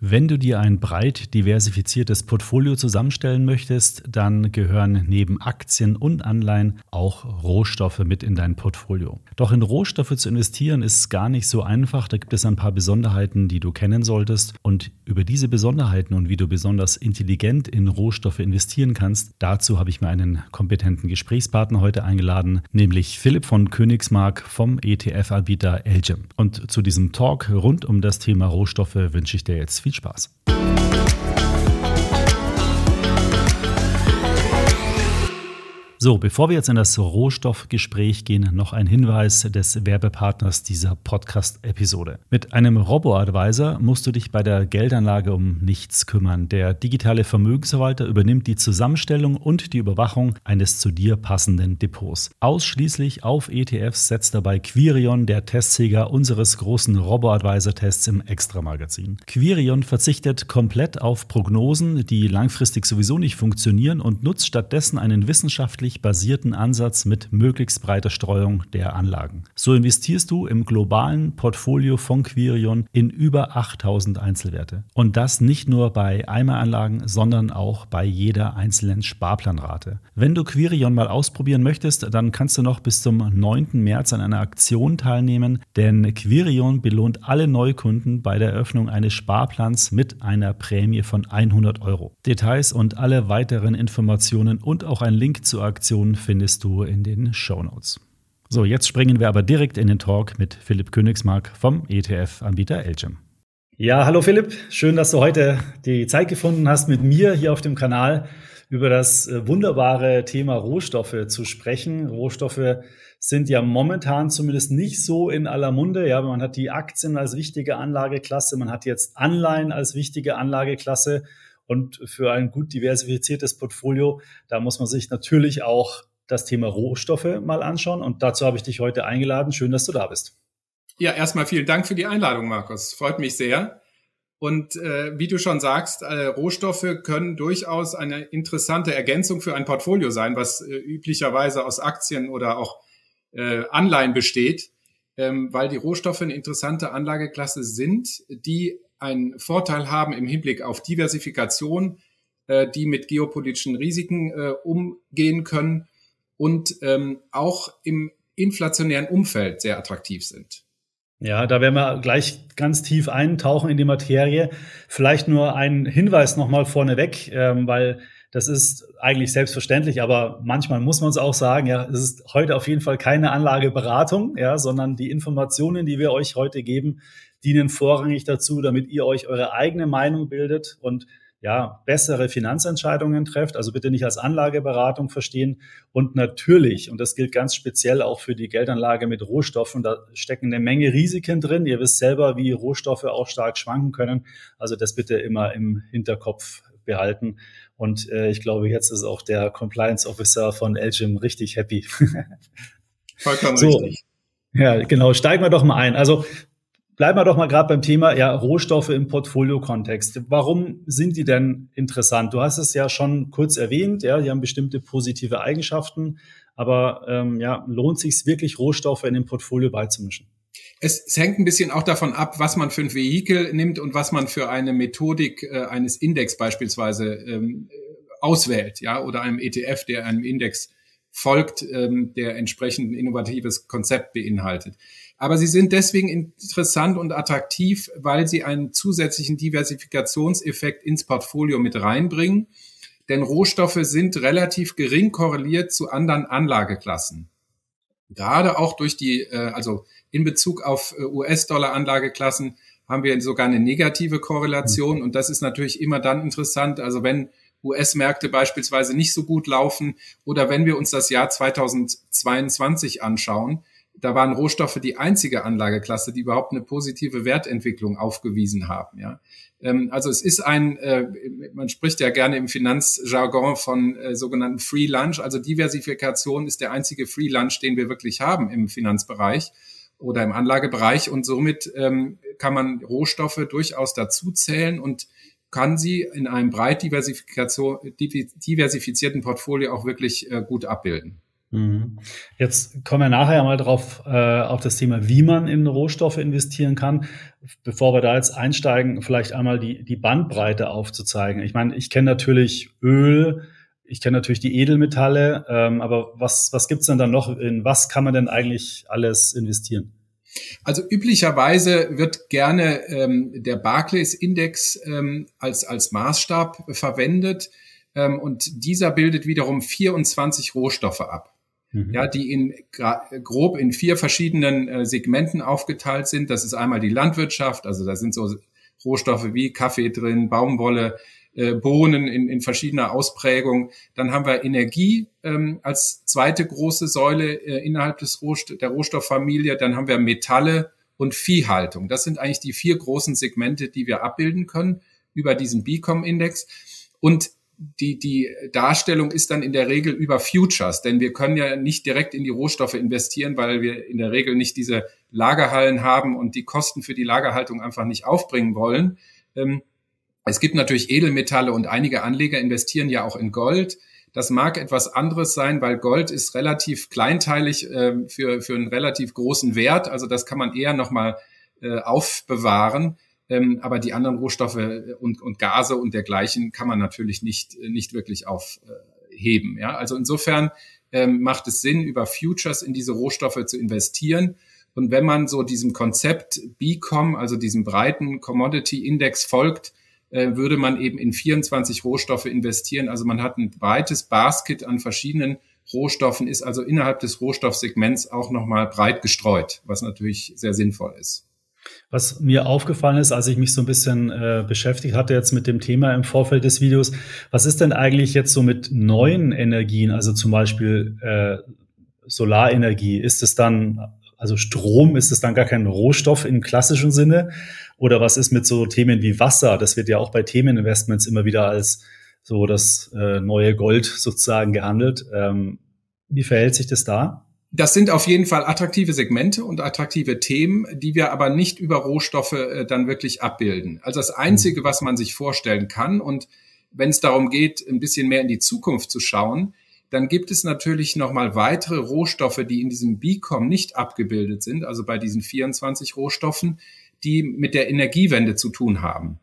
Wenn du dir ein breit diversifiziertes Portfolio zusammenstellen möchtest, dann gehören neben Aktien und Anleihen auch Rohstoffe mit in dein Portfolio. Doch in Rohstoffe zu investieren ist gar nicht so einfach. Da gibt es ein paar Besonderheiten, die du kennen solltest. Und über diese Besonderheiten und wie du besonders intelligent in Rohstoffe investieren kannst, dazu habe ich mir einen kompetenten Gesprächspartner heute eingeladen, nämlich Philipp von Königsmark vom ETF-Anbieter Elgem. Und zu diesem Talk rund um das Thema Rohstoffe wünsche ich dir jetzt viel Spaß. So, bevor wir jetzt in das Rohstoffgespräch gehen, noch ein Hinweis des Werbepartners dieser Podcast-Episode. Mit einem Robo-Advisor musst du dich bei der Geldanlage um nichts kümmern. Der digitale Vermögensverwalter übernimmt die Zusammenstellung und die Überwachung eines zu dir passenden Depots. Ausschließlich auf ETFs setzt dabei Quirion, der Testsieger unseres großen Robo-Advisor-Tests im Extra-Magazin. Quirion verzichtet komplett auf Prognosen, die langfristig sowieso nicht funktionieren und nutzt stattdessen einen wissenschaftlichen wissenschaftlich basierten Ansatz mit möglichst breiter Streuung der Anlagen. So investierst du im globalen Portfolio von Quirion in über 8000 Einzelwerte. Und das nicht nur bei Eimeranlagen, sondern auch bei jeder einzelnen Sparplanrate. Wenn du Quirion mal ausprobieren möchtest, dann kannst du noch bis zum 9. März an einer Aktion teilnehmen, denn Quirion belohnt alle Neukunden bei der Eröffnung eines Sparplans mit einer Prämie von 100 Euro. Details und alle weiteren Informationen und auch ein Link zur Aktion Aktionen findest du in den Show Notes. So, jetzt springen wir aber direkt in den Talk mit Philipp Königsmark vom ETF-Anbieter Elgem. Ja, hallo Philipp, schön, dass du heute die Zeit gefunden hast, mit mir hier auf dem Kanal über das äh, wunderbare Thema Rohstoffe zu sprechen. Rohstoffe sind ja momentan zumindest nicht so in aller Munde. Ja, man hat die Aktien als wichtige Anlageklasse, man hat jetzt Anleihen als wichtige Anlageklasse. Und für ein gut diversifiziertes Portfolio, da muss man sich natürlich auch das Thema Rohstoffe mal anschauen. Und dazu habe ich dich heute eingeladen. Schön, dass du da bist. Ja, erstmal vielen Dank für die Einladung, Markus. Freut mich sehr. Und äh, wie du schon sagst, äh, Rohstoffe können durchaus eine interessante Ergänzung für ein Portfolio sein, was äh, üblicherweise aus Aktien oder auch äh, Anleihen besteht, ähm, weil die Rohstoffe eine interessante Anlageklasse sind, die einen Vorteil haben im Hinblick auf Diversifikation, äh, die mit geopolitischen Risiken äh, umgehen können und ähm, auch im inflationären Umfeld sehr attraktiv sind. Ja, da werden wir gleich ganz tief eintauchen in die Materie. Vielleicht nur ein Hinweis nochmal vorneweg, ähm, weil das ist eigentlich selbstverständlich, aber manchmal muss man es auch sagen, ja, es ist heute auf jeden Fall keine Anlageberatung, ja, sondern die Informationen, die wir euch heute geben, dienen vorrangig dazu, damit ihr euch eure eigene Meinung bildet und ja, bessere Finanzentscheidungen trefft. Also bitte nicht als Anlageberatung verstehen. Und natürlich, und das gilt ganz speziell auch für die Geldanlage mit Rohstoffen, da stecken eine Menge Risiken drin. Ihr wisst selber, wie Rohstoffe auch stark schwanken können. Also das bitte immer im Hinterkopf behalten. Und äh, ich glaube, jetzt ist auch der Compliance Officer von Elgin richtig happy. Vollkommen so. richtig. Ja, genau. Steigen wir doch mal ein. Also Bleiben wir doch mal gerade beim Thema ja, Rohstoffe im Portfolio-Kontext. Warum sind die denn interessant? Du hast es ja schon kurz erwähnt, ja, die haben bestimmte positive Eigenschaften, aber ähm, ja, lohnt sich wirklich, Rohstoffe in dem Portfolio beizumischen? Es, es hängt ein bisschen auch davon ab, was man für ein Vehikel nimmt und was man für eine Methodik äh, eines Index beispielsweise ähm, auswählt, ja, oder einem ETF, der einem Index folgt, ähm, der entsprechend ein innovatives Konzept beinhaltet. Aber sie sind deswegen interessant und attraktiv, weil sie einen zusätzlichen Diversifikationseffekt ins Portfolio mit reinbringen. Denn Rohstoffe sind relativ gering korreliert zu anderen Anlageklassen. Gerade auch durch die, äh, also in Bezug auf äh, US-Dollar-Anlageklassen haben wir sogar eine negative Korrelation. Und das ist natürlich immer dann interessant. Also wenn US-Märkte beispielsweise nicht so gut laufen oder wenn wir uns das Jahr 2022 anschauen, da waren Rohstoffe die einzige Anlageklasse, die überhaupt eine positive Wertentwicklung aufgewiesen haben. Ja. Ähm, also es ist ein, äh, man spricht ja gerne im Finanzjargon von äh, sogenannten Free Lunch. Also Diversifikation ist der einzige Free Lunch, den wir wirklich haben im Finanzbereich oder im Anlagebereich. Und somit ähm, kann man Rohstoffe durchaus dazu zählen und kann sie in einem breit diversifizierten Portfolio auch wirklich äh, gut abbilden. Mhm. Jetzt kommen wir nachher mal drauf äh, auf das Thema, wie man in Rohstoffe investieren kann. Bevor wir da jetzt einsteigen, vielleicht einmal die, die Bandbreite aufzuzeigen. Ich meine, ich kenne natürlich Öl, ich kenne natürlich die Edelmetalle, ähm, aber was, was gibt's denn dann noch? In was kann man denn eigentlich alles investieren? Also üblicherweise wird gerne ähm, der Barclays-Index ähm, als, als Maßstab verwendet ähm, und dieser bildet wiederum 24 Rohstoffe ab. Mhm. Ja, die in grob in vier verschiedenen äh, Segmenten aufgeteilt sind. Das ist einmal die Landwirtschaft, also da sind so Rohstoffe wie Kaffee drin, Baumwolle, äh, Bohnen in, in verschiedener Ausprägung. Dann haben wir Energie ähm, als zweite große Säule äh, innerhalb des Rohst der Rohstofffamilie. Dann haben wir Metalle und Viehhaltung. Das sind eigentlich die vier großen Segmente, die wir abbilden können über diesen BICOM-Index. Und die, die Darstellung ist dann in der Regel über Futures, denn wir können ja nicht direkt in die Rohstoffe investieren, weil wir in der Regel nicht diese Lagerhallen haben und die Kosten für die Lagerhaltung einfach nicht aufbringen wollen. Ähm, es gibt natürlich Edelmetalle und einige Anleger investieren ja auch in Gold. Das mag etwas anderes sein, weil Gold ist relativ kleinteilig äh, für, für einen relativ großen Wert. Also das kann man eher nochmal äh, aufbewahren. Ähm, aber die anderen Rohstoffe äh, und, und Gase und dergleichen kann man natürlich nicht, äh, nicht wirklich aufheben. Ja? Also insofern ähm, macht es Sinn, über Futures in diese Rohstoffe zu investieren. Und wenn man so diesem Konzept BCOM, also diesem breiten Commodity Index folgt, äh, würde man eben in 24 Rohstoffe investieren. Also man hat ein breites Basket an verschiedenen Rohstoffen, ist also innerhalb des Rohstoffsegments auch nochmal breit gestreut, was natürlich sehr sinnvoll ist. Was mir aufgefallen ist, als ich mich so ein bisschen äh, beschäftigt hatte jetzt mit dem Thema im Vorfeld des Videos, was ist denn eigentlich jetzt so mit neuen Energien, also zum Beispiel äh, Solarenergie? Ist es dann, also Strom, ist es dann gar kein Rohstoff im klassischen Sinne? Oder was ist mit so Themen wie Wasser? Das wird ja auch bei Themeninvestments immer wieder als so das äh, neue Gold sozusagen gehandelt. Ähm, wie verhält sich das da? Das sind auf jeden Fall attraktive Segmente und attraktive Themen, die wir aber nicht über Rohstoffe äh, dann wirklich abbilden. Also das Einzige, was man sich vorstellen kann und wenn es darum geht, ein bisschen mehr in die Zukunft zu schauen, dann gibt es natürlich nochmal weitere Rohstoffe, die in diesem BICOM nicht abgebildet sind, also bei diesen 24 Rohstoffen, die mit der Energiewende zu tun haben.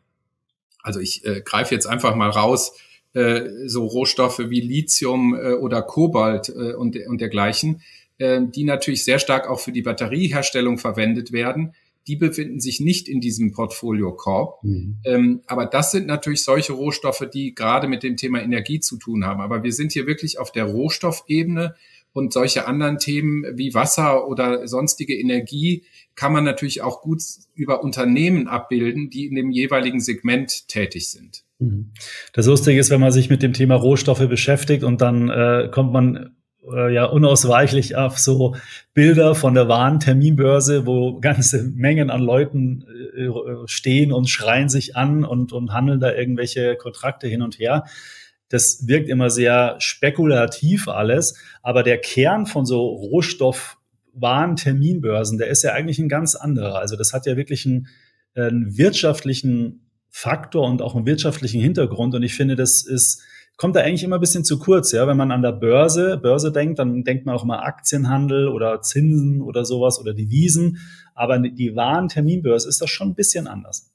Also ich äh, greife jetzt einfach mal raus, äh, so Rohstoffe wie Lithium äh, oder Kobalt äh, und, und dergleichen die natürlich sehr stark auch für die Batterieherstellung verwendet werden, die befinden sich nicht in diesem Portfolio Korb. Mhm. Ähm, aber das sind natürlich solche Rohstoffe, die gerade mit dem Thema Energie zu tun haben. Aber wir sind hier wirklich auf der Rohstoffebene und solche anderen Themen wie Wasser oder sonstige Energie kann man natürlich auch gut über Unternehmen abbilden, die in dem jeweiligen Segment tätig sind. Mhm. Das Lustige ist, wenn man sich mit dem Thema Rohstoffe beschäftigt und dann äh, kommt man äh, ja unausweichlich auf so Bilder von der wahren Terminbörse, wo ganze Mengen an Leuten äh, stehen und schreien sich an und, und handeln da irgendwelche Kontrakte hin und her. Das wirkt immer sehr spekulativ alles, aber der Kern von so Rohstoff wahren Terminbörsen, der ist ja eigentlich ein ganz anderer. Also das hat ja wirklich einen, einen wirtschaftlichen Faktor und auch einen wirtschaftlichen Hintergrund. Und ich finde, das ist kommt da eigentlich immer ein bisschen zu kurz, ja. Wenn man an der Börse, Börse denkt, dann denkt man auch immer Aktienhandel oder Zinsen oder sowas oder Devisen. Aber die wahren Terminbörse ist das schon ein bisschen anders.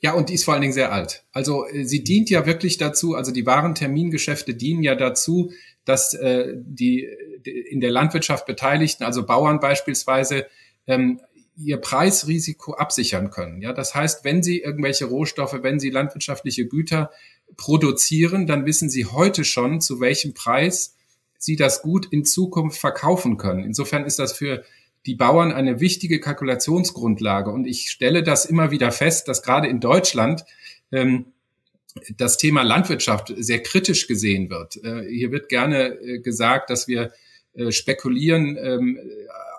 Ja, und die ist vor allen Dingen sehr alt. Also äh, sie dient ja wirklich dazu, also die wahren Termingeschäfte dienen ja dazu, dass äh, die, die in der Landwirtschaft Beteiligten, also Bauern beispielsweise, ähm, ihr Preisrisiko absichern können. Ja, das heißt, wenn sie irgendwelche Rohstoffe, wenn sie landwirtschaftliche Güter produzieren, dann wissen Sie heute schon, zu welchem Preis Sie das gut in Zukunft verkaufen können. Insofern ist das für die Bauern eine wichtige Kalkulationsgrundlage. Und ich stelle das immer wieder fest, dass gerade in Deutschland ähm, das Thema Landwirtschaft sehr kritisch gesehen wird. Äh, hier wird gerne äh, gesagt, dass wir äh, spekulieren ähm,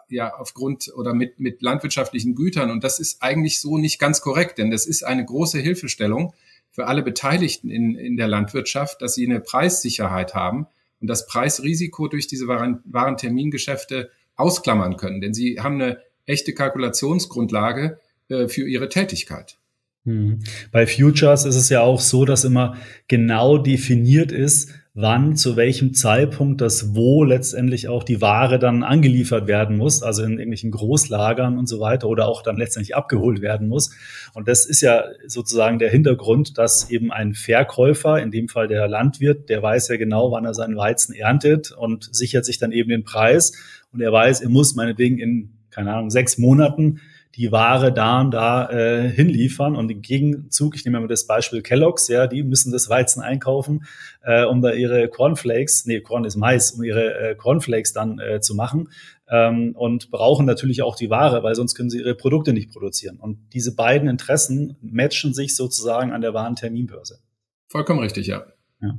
ja aufgrund oder mit, mit landwirtschaftlichen Gütern. Und das ist eigentlich so nicht ganz korrekt, denn das ist eine große Hilfestellung für alle Beteiligten in, in der Landwirtschaft, dass sie eine Preissicherheit haben und das Preisrisiko durch diese Waren, Warentermingeschäfte ausklammern können. Denn sie haben eine echte Kalkulationsgrundlage äh, für ihre Tätigkeit. Hm. Bei Futures ist es ja auch so, dass immer genau definiert ist, wann, zu welchem Zeitpunkt das wo letztendlich auch die Ware dann angeliefert werden muss, also in irgendwelchen Großlagern und so weiter oder auch dann letztendlich abgeholt werden muss. Und das ist ja sozusagen der Hintergrund, dass eben ein Verkäufer, in dem Fall der Landwirt, der weiß ja genau, wann er seinen Weizen erntet und sichert sich dann eben den Preis. Und er weiß, er muss meinetwegen in, keine Ahnung, sechs Monaten die Ware da und da äh, hinliefern. Und im Gegenzug, ich nehme mal das Beispiel Kellogg's, ja, die müssen das Weizen einkaufen, äh, um da ihre Cornflakes, nee, Corn ist Mais, um ihre äh, Cornflakes dann äh, zu machen. Ähm, und brauchen natürlich auch die Ware, weil sonst können sie ihre Produkte nicht produzieren. Und diese beiden Interessen matchen sich sozusagen an der Warenterminbörse. Vollkommen richtig, ja. ja.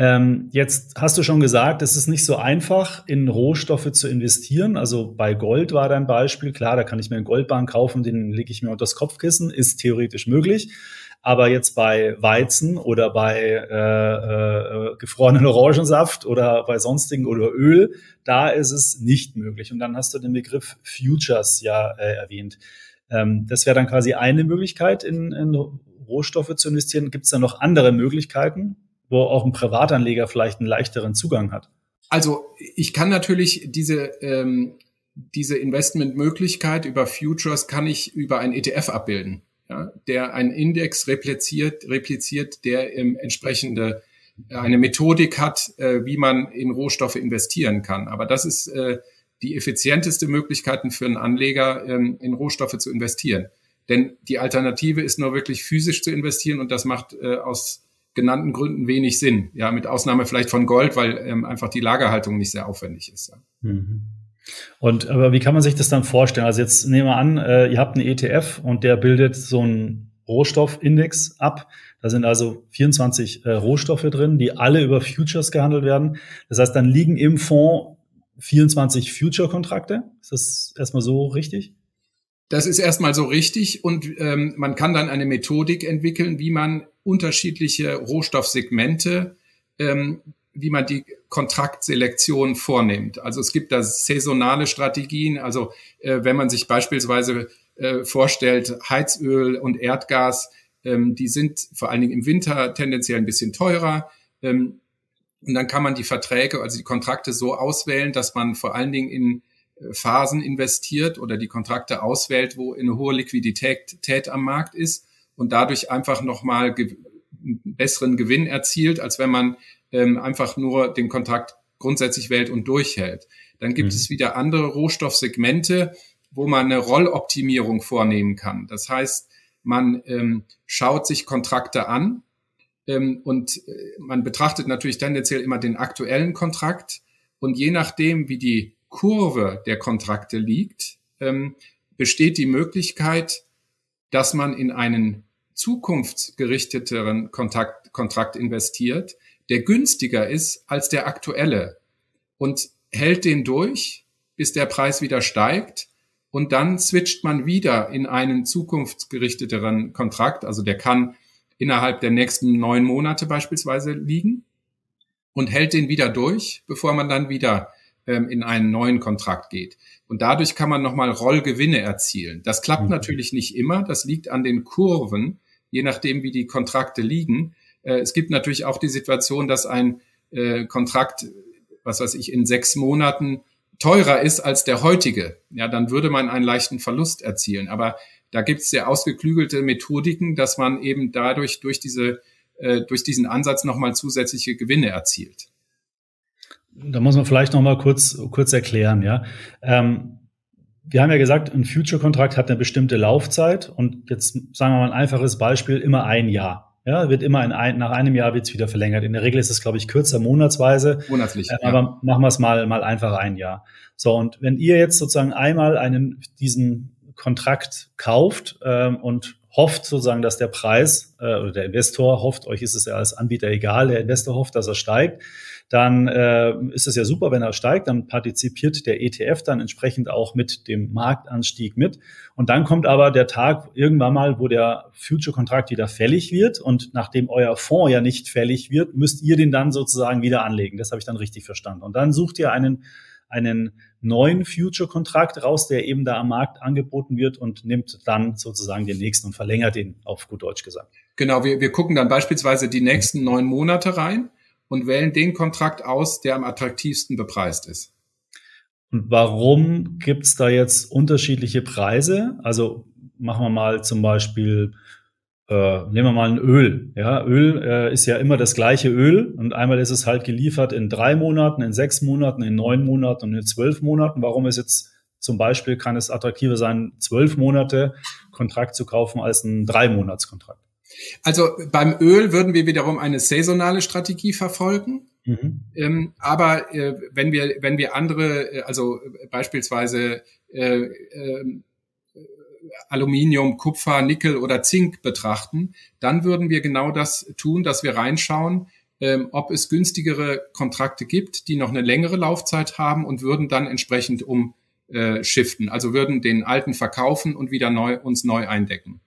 Ähm, jetzt hast du schon gesagt, es ist nicht so einfach, in Rohstoffe zu investieren. Also bei Gold war dein Beispiel. Klar, da kann ich mir einen Goldbahn kaufen, den lege ich mir unter das Kopfkissen, ist theoretisch möglich. Aber jetzt bei Weizen oder bei äh, äh, gefrorenen Orangensaft oder bei sonstigen oder Öl, da ist es nicht möglich. Und dann hast du den Begriff Futures ja äh, erwähnt. Ähm, das wäre dann quasi eine Möglichkeit, in, in Rohstoffe zu investieren. Gibt es da noch andere Möglichkeiten? Wo auch ein Privatanleger vielleicht einen leichteren Zugang hat? Also ich kann natürlich diese, ähm, diese Investmentmöglichkeit über Futures kann ich über ein ETF abbilden, ja, der einen Index repliziert, repliziert, der ähm, entsprechende äh, eine Methodik hat, äh, wie man in Rohstoffe investieren kann. Aber das ist äh, die effizienteste Möglichkeit für einen Anleger, ähm, in Rohstoffe zu investieren. Denn die Alternative ist nur wirklich physisch zu investieren und das macht äh, aus genannten Gründen wenig Sinn. Ja, mit Ausnahme vielleicht von Gold, weil ähm, einfach die Lagerhaltung nicht sehr aufwendig ist. Ja. Mhm. Und aber wie kann man sich das dann vorstellen? Also jetzt nehmen wir an, äh, ihr habt einen ETF und der bildet so einen Rohstoffindex ab. Da sind also 24 äh, Rohstoffe drin, die alle über Futures gehandelt werden. Das heißt, dann liegen im Fonds 24 Future-Kontrakte. Ist das erstmal so richtig? Das ist erstmal so richtig und ähm, man kann dann eine Methodik entwickeln, wie man unterschiedliche Rohstoffsegmente, ähm, wie man die Kontraktselektion vornimmt. Also es gibt da saisonale Strategien. Also äh, wenn man sich beispielsweise äh, vorstellt, Heizöl und Erdgas, ähm, die sind vor allen Dingen im Winter tendenziell ein bisschen teurer. Ähm, und dann kann man die Verträge, also die Kontrakte so auswählen, dass man vor allen Dingen in äh, Phasen investiert oder die Kontrakte auswählt, wo eine hohe Liquidität am Markt ist und dadurch einfach nochmal einen besseren Gewinn erzielt, als wenn man ähm, einfach nur den Kontakt grundsätzlich wählt und durchhält. Dann gibt mhm. es wieder andere Rohstoffsegmente, wo man eine Rolloptimierung vornehmen kann. Das heißt, man ähm, schaut sich Kontrakte an ähm, und äh, man betrachtet natürlich tendenziell immer den aktuellen Kontrakt und je nachdem, wie die Kurve der Kontrakte liegt, ähm, besteht die Möglichkeit, dass man in einen zukunftsgerichteteren Kontakt, Kontrakt investiert, der günstiger ist als der aktuelle und hält den durch, bis der Preis wieder steigt und dann switcht man wieder in einen zukunftsgerichteteren Kontrakt, also der kann innerhalb der nächsten neun Monate beispielsweise liegen und hält den wieder durch, bevor man dann wieder ähm, in einen neuen Kontrakt geht. Und dadurch kann man nochmal Rollgewinne erzielen. Das klappt mhm. natürlich nicht immer. Das liegt an den Kurven, je nachdem, wie die Kontrakte liegen. Äh, es gibt natürlich auch die Situation, dass ein äh, Kontrakt, was weiß ich, in sechs Monaten teurer ist als der heutige. Ja, dann würde man einen leichten Verlust erzielen. Aber da gibt es sehr ausgeklügelte Methodiken, dass man eben dadurch durch diese äh, durch diesen Ansatz nochmal zusätzliche Gewinne erzielt. Da muss man vielleicht noch mal kurz kurz erklären, ja. Ähm wir haben ja gesagt, ein Future-Kontrakt hat eine bestimmte Laufzeit und jetzt sagen wir mal ein einfaches Beispiel, immer ein Jahr. Ja, wird immer in ein, nach einem Jahr wird es wieder verlängert. In der Regel ist es, glaube ich, kürzer, monatsweise. Monatlich. Äh, aber ja. machen wir es mal, mal einfach ein Jahr. So, und wenn ihr jetzt sozusagen einmal einen, diesen Kontrakt kauft ähm, und hofft sozusagen, dass der Preis äh, oder der Investor hofft, euch ist es ja als Anbieter egal, der Investor hofft, dass er steigt, dann äh, ist es ja super, wenn er steigt, dann partizipiert der ETF dann entsprechend auch mit dem Marktanstieg mit. Und dann kommt aber der Tag irgendwann mal, wo der Future-Kontrakt wieder fällig wird. Und nachdem euer Fonds ja nicht fällig wird, müsst ihr den dann sozusagen wieder anlegen. Das habe ich dann richtig verstanden. Und dann sucht ihr einen, einen neuen Future-Kontrakt raus, der eben da am Markt angeboten wird und nimmt dann sozusagen den nächsten und verlängert den auf gut Deutsch gesagt. Genau, wir, wir gucken dann beispielsweise die nächsten neun Monate rein und wählen den Kontrakt aus, der am attraktivsten bepreist ist. Und warum gibt's da jetzt unterschiedliche Preise? Also machen wir mal zum Beispiel, äh, nehmen wir mal ein Öl. Ja, Öl äh, ist ja immer das gleiche Öl und einmal ist es halt geliefert in drei Monaten, in sechs Monaten, in neun Monaten und in zwölf Monaten. Warum ist jetzt zum Beispiel kann es attraktiver sein, zwölf Monate Kontrakt zu kaufen als ein drei Monats Kontrakt? Also beim Öl würden wir wiederum eine saisonale Strategie verfolgen. Mhm. Ähm, aber äh, wenn wir wenn wir andere, äh, also beispielsweise äh, äh, Aluminium, Kupfer, Nickel oder Zink betrachten, dann würden wir genau das tun, dass wir reinschauen, ähm, ob es günstigere Kontrakte gibt, die noch eine längere Laufzeit haben und würden dann entsprechend um äh, shiften, also würden den alten verkaufen und wieder neu uns neu eindecken.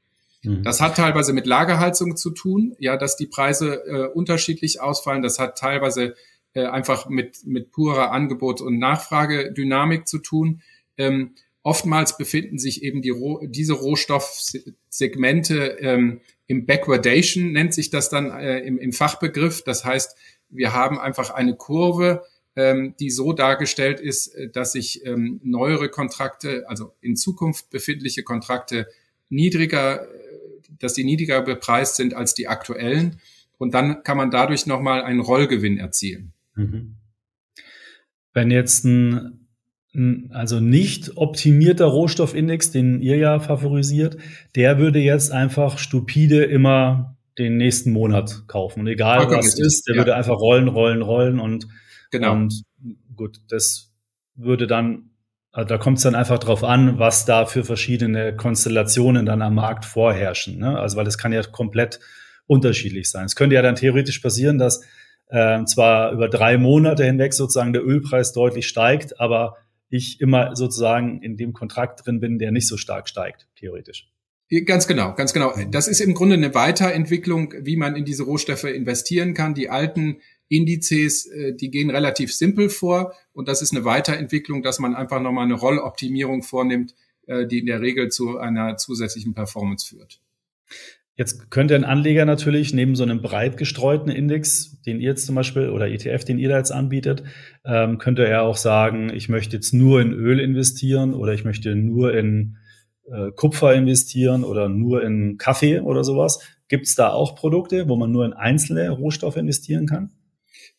Mhm. Das hat teilweise mit Lagerheizung zu tun, ja, dass die Preise äh, unterschiedlich ausfallen. Das hat teilweise äh, einfach mit, mit purer Angebot- und Nachfragedynamik zu tun. Ähm, oftmals befinden sich eben die, diese Rohstoffsegmente ähm, im Backwardation, nennt sich das dann äh, im, im Fachbegriff. Das heißt, wir haben einfach eine Kurve, ähm, die so dargestellt ist, äh, dass sich ähm, neuere Kontrakte, also in Zukunft befindliche Kontrakte niedriger dass die niedriger bepreist sind als die aktuellen. Und dann kann man dadurch nochmal einen Rollgewinn erzielen. Mhm. Wenn jetzt ein, ein, also nicht optimierter Rohstoffindex, den ihr ja favorisiert, der würde jetzt einfach stupide immer den nächsten Monat kaufen. Und egal Vollkommen was es ist, der ja. würde einfach rollen, rollen, rollen und, genau. und gut, das würde dann also da kommt es dann einfach drauf an, was da für verschiedene Konstellationen dann am Markt vorherrschen. Ne? Also weil es kann ja komplett unterschiedlich sein. Es könnte ja dann theoretisch passieren, dass äh, zwar über drei Monate hinweg sozusagen der Ölpreis deutlich steigt, aber ich immer sozusagen in dem Kontrakt drin bin, der nicht so stark steigt, theoretisch. Ganz genau, ganz genau. Das ist im Grunde eine Weiterentwicklung, wie man in diese Rohstoffe investieren kann. Die alten Indizes, äh, die gehen relativ simpel vor und das ist eine Weiterentwicklung, dass man einfach nochmal eine Rolloptimierung vornimmt, äh, die in der Regel zu einer zusätzlichen Performance führt. Jetzt könnte ein Anleger natürlich neben so einem breit gestreuten Index, den ihr jetzt zum Beispiel oder ETF, den ihr da jetzt anbietet, ähm, könnte er auch sagen, ich möchte jetzt nur in Öl investieren oder ich möchte nur in äh, Kupfer investieren oder nur in Kaffee oder sowas. Gibt es da auch Produkte, wo man nur in einzelne Rohstoffe investieren kann?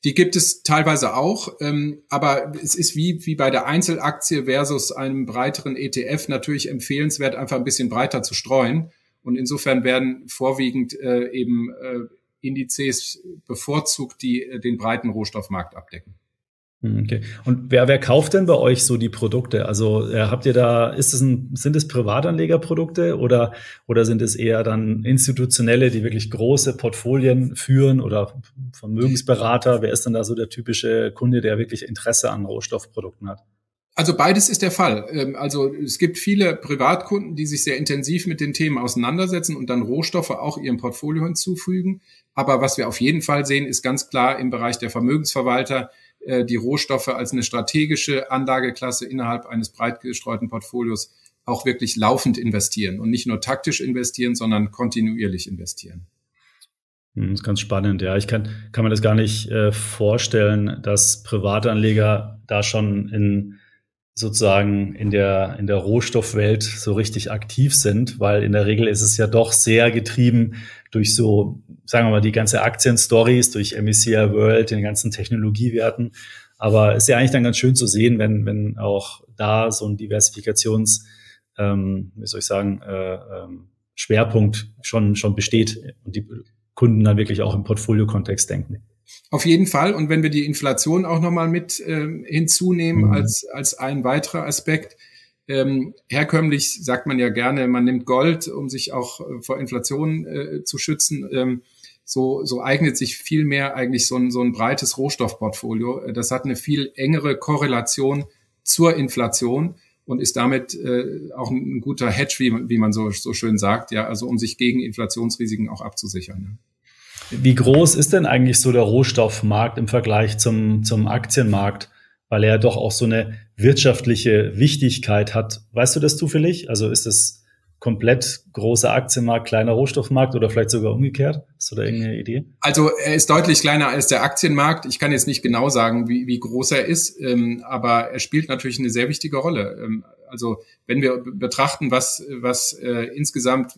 Die gibt es teilweise auch, ähm, aber es ist wie, wie bei der Einzelaktie versus einem breiteren ETF natürlich empfehlenswert, einfach ein bisschen breiter zu streuen. Und insofern werden vorwiegend äh, eben äh, Indizes bevorzugt, die äh, den breiten Rohstoffmarkt abdecken. Hm, okay. Und wer, wer kauft denn bei euch so die Produkte? Also äh, habt ihr da, ist es ein, sind es Privatanlegerprodukte oder, oder sind es eher dann institutionelle, die wirklich große Portfolien führen oder Vermögensberater? Wer ist denn da so der typische Kunde, der wirklich Interesse an Rohstoffprodukten hat? Also beides ist der Fall. Ähm, also es gibt viele Privatkunden, die sich sehr intensiv mit den Themen auseinandersetzen und dann Rohstoffe auch ihrem Portfolio hinzufügen. Aber was wir auf jeden Fall sehen, ist ganz klar im Bereich der Vermögensverwalter, äh, die Rohstoffe als eine strategische Anlageklasse innerhalb eines breit gestreuten Portfolios auch wirklich laufend investieren und nicht nur taktisch investieren, sondern kontinuierlich investieren. Hm, das ist ganz spannend, ja. Ich kann, kann mir das gar nicht äh, vorstellen, dass Privatanleger da schon in sozusagen in der, in der Rohstoffwelt so richtig aktiv sind, weil in der Regel ist es ja doch sehr getrieben durch so, sagen wir mal, die ganze Aktienstories, durch MSCI World, den ganzen Technologiewerten. Aber es ist ja eigentlich dann ganz schön zu sehen, wenn, wenn auch da so ein Diversifikations, ähm, wie soll ich sagen, äh, ähm, Schwerpunkt schon, schon besteht und die Kunden dann wirklich auch im Portfolio-Kontext denken. Auf jeden Fall. Und wenn wir die Inflation auch nochmal mit äh, hinzunehmen mhm. als, als ein weiterer Aspekt, ähm, herkömmlich sagt man ja gerne, man nimmt Gold, um sich auch äh, vor Inflation äh, zu schützen. Ähm, so, so eignet sich viel mehr eigentlich so ein, so ein breites Rohstoffportfolio. Das hat eine viel engere Korrelation zur Inflation und ist damit äh, auch ein, guter Hedge, wie, wie man so, so schön sagt, ja, also um sich gegen Inflationsrisiken auch abzusichern. Ja. Wie groß ist denn eigentlich so der Rohstoffmarkt im Vergleich zum, zum Aktienmarkt? Weil er doch auch so eine wirtschaftliche Wichtigkeit hat. Weißt du das zufällig? Also ist es komplett großer Aktienmarkt, kleiner Rohstoffmarkt oder vielleicht sogar umgekehrt? Hast du da irgendeine Idee? Also er ist deutlich kleiner als der Aktienmarkt. Ich kann jetzt nicht genau sagen, wie, wie groß er ist, ähm, aber er spielt natürlich eine sehr wichtige Rolle. Ähm, also wenn wir betrachten, was, was äh, insgesamt,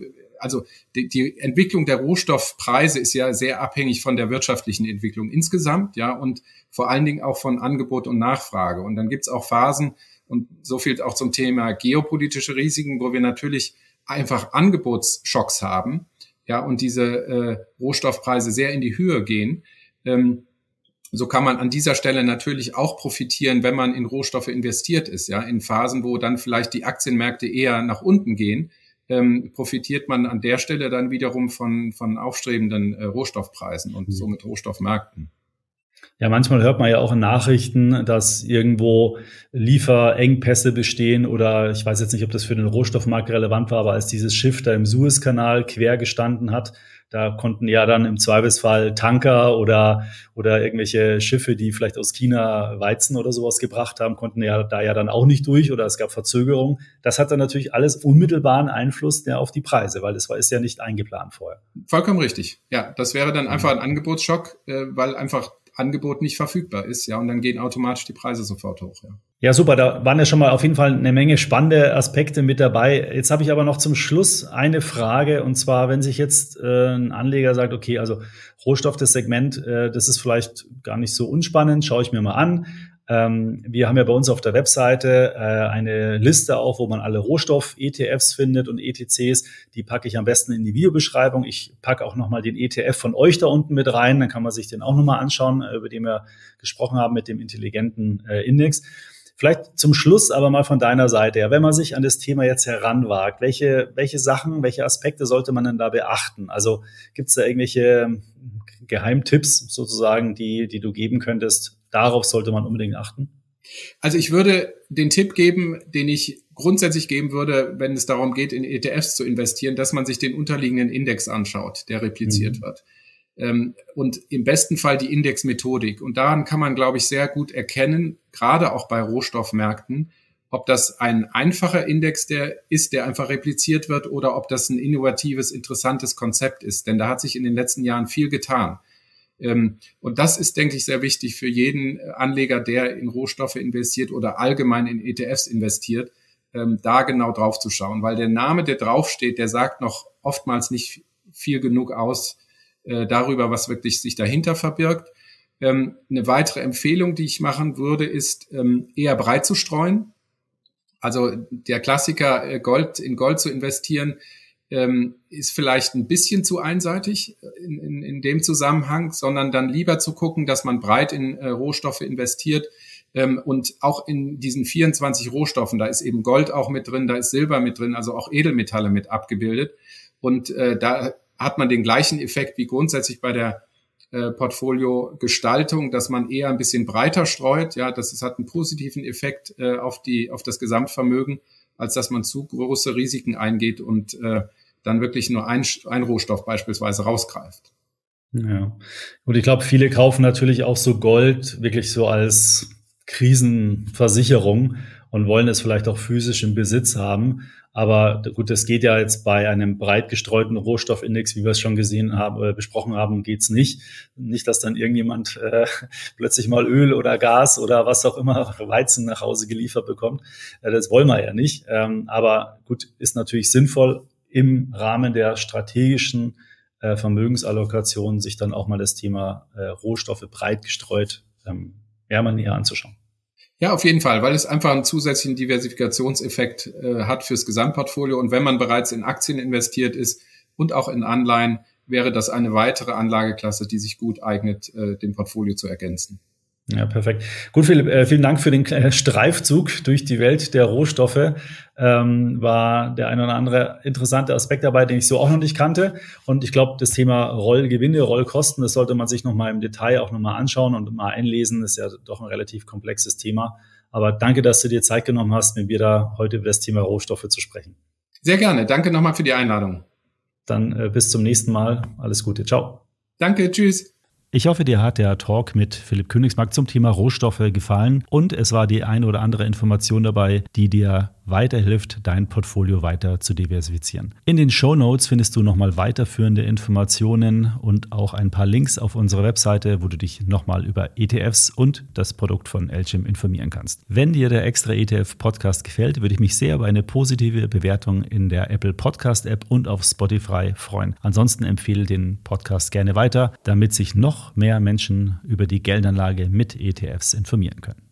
also die, die Entwicklung der Rohstoffpreise ist ja sehr abhängig von der wirtschaftlichen Entwicklung insgesamt, ja, und vor allen Dingen auch von Angebot und Nachfrage. Und dann gibt es auch Phasen, und so viel auch zum Thema geopolitische Risiken, wo wir natürlich einfach Angebotsschocks haben, ja, und diese äh, Rohstoffpreise sehr in die Höhe gehen, ähm, so kann man an dieser Stelle natürlich auch profitieren, wenn man in Rohstoffe investiert ist, ja, in Phasen, wo dann vielleicht die Aktienmärkte eher nach unten gehen, ähm, profitiert man an der Stelle dann wiederum von, von aufstrebenden äh, Rohstoffpreisen und mhm. somit Rohstoffmärkten. Ja, manchmal hört man ja auch in Nachrichten, dass irgendwo Lieferengpässe bestehen oder ich weiß jetzt nicht, ob das für den Rohstoffmarkt relevant war, aber als dieses Schiff da im Suezkanal quer gestanden hat, da konnten ja dann im Zweifelsfall Tanker oder, oder irgendwelche Schiffe, die vielleicht aus China Weizen oder sowas gebracht haben, konnten ja da ja dann auch nicht durch oder es gab Verzögerungen. Das hat dann natürlich alles unmittelbaren Einfluss ja, auf die Preise, weil das war, ist ja nicht eingeplant vorher. Vollkommen richtig. Ja, das wäre dann einfach ein Angebotsschock, äh, weil einfach Angebot nicht verfügbar ist, ja, und dann gehen automatisch die Preise sofort hoch, ja. Ja, super, da waren ja schon mal auf jeden Fall eine Menge spannende Aspekte mit dabei. Jetzt habe ich aber noch zum Schluss eine Frage, und zwar, wenn sich jetzt äh, ein Anleger sagt, okay, also Rohstoff, das Segment, äh, das ist vielleicht gar nicht so unspannend, schaue ich mir mal an, wir haben ja bei uns auf der Webseite äh, eine Liste auch, wo man alle Rohstoff-ETFs findet und ETCs. Die packe ich am besten in die Videobeschreibung. Ich packe auch nochmal den ETF von euch da unten mit rein. Dann kann man sich den auch nochmal anschauen, äh, über den wir gesprochen haben mit dem intelligenten äh, Index. Vielleicht zum Schluss aber mal von deiner Seite her, wenn man sich an das Thema jetzt heranwagt, welche, welche Sachen, welche Aspekte sollte man denn da beachten? Also gibt es da irgendwelche Geheimtipps sozusagen, die, die du geben könntest, Darauf sollte man unbedingt achten. Also ich würde den Tipp geben, den ich grundsätzlich geben würde, wenn es darum geht, in ETFs zu investieren, dass man sich den unterliegenden Index anschaut, der repliziert mhm. wird. Ähm, und im besten Fall die Indexmethodik. Und daran kann man, glaube ich, sehr gut erkennen, gerade auch bei Rohstoffmärkten, ob das ein einfacher Index der ist, der einfach repliziert wird, oder ob das ein innovatives, interessantes Konzept ist. Denn da hat sich in den letzten Jahren viel getan. Ähm, und das ist, denke ich, sehr wichtig für jeden Anleger, der in Rohstoffe investiert oder allgemein in ETFs investiert, ähm, da genau drauf zu schauen, weil der Name, der draufsteht, der sagt noch oftmals nicht viel genug aus äh, darüber, was wirklich sich dahinter verbirgt. Ähm, eine weitere Empfehlung, die ich machen würde, ist eher breit zu streuen. Also der Klassiker, äh, Gold in Gold zu investieren, ähm, ist vielleicht ein bisschen zu einseitig in, in, in, dem Zusammenhang, sondern dann lieber zu gucken, dass man breit in äh, Rohstoffe investiert ähm, und auch in diesen 24 Rohstoffen, da ist eben Gold auch mit drin, da ist Silber mit drin, also auch Edelmetalle mit abgebildet. Und äh, da hat man den gleichen Effekt wie grundsätzlich bei der äh, Portfolio-Gestaltung, dass man eher ein bisschen breiter streut. Ja, das, das hat einen positiven Effekt äh, auf die auf das Gesamtvermögen, als dass man zu große Risiken eingeht und äh, dann wirklich nur ein, ein Rohstoff beispielsweise rausgreift. Ja. Und ich glaube, viele kaufen natürlich auch so Gold wirklich so als Krisenversicherung und wollen es vielleicht auch physisch im Besitz haben. Aber gut, das geht ja jetzt bei einem breit gestreuten Rohstoffindex, wie wir es schon gesehen haben, äh, besprochen haben, geht's nicht. Nicht, dass dann irgendjemand äh, plötzlich mal Öl oder Gas oder was auch immer Weizen nach Hause geliefert bekommt. Äh, das wollen wir ja nicht. Ähm, aber gut, ist natürlich sinnvoll, im Rahmen der strategischen äh, Vermögensallokation sich dann auch mal das Thema äh, Rohstoffe breit gestreut ähm, ja, mal näher anzuschauen. Ja, auf jeden Fall, weil es einfach einen zusätzlichen Diversifikationseffekt äh, hat fürs Gesamtportfolio. Und wenn man bereits in Aktien investiert ist und auch in Anleihen, wäre das eine weitere Anlageklasse, die sich gut eignet, äh, dem Portfolio zu ergänzen. Ja, perfekt. Gut, Philipp, äh, vielen Dank für den Streifzug durch die Welt der Rohstoffe. Ähm, war der ein oder andere interessante Aspekt dabei, den ich so auch noch nicht kannte. Und ich glaube, das Thema Rollgewinne, Rollkosten, das sollte man sich nochmal im Detail auch nochmal anschauen und mal einlesen. Das ist ja doch ein relativ komplexes Thema. Aber danke, dass du dir Zeit genommen hast, mit mir da heute über das Thema Rohstoffe zu sprechen. Sehr gerne. Danke nochmal für die Einladung. Dann äh, bis zum nächsten Mal. Alles Gute. Ciao. Danke. Tschüss. Ich hoffe, dir hat der Talk mit Philipp Königsmark zum Thema Rohstoffe gefallen und es war die eine oder andere Information dabei, die dir weiterhilft, dein Portfolio weiter zu diversifizieren. In den Show Notes findest du nochmal weiterführende Informationen und auch ein paar Links auf unserer Webseite, wo du dich nochmal über ETFs und das Produkt von Elchim informieren kannst. Wenn dir der extra ETF Podcast gefällt, würde ich mich sehr über eine positive Bewertung in der Apple Podcast App und auf Spotify freuen. Ansonsten empfehle den Podcast gerne weiter, damit sich noch mehr Menschen über die Geldanlage mit ETFs informieren können.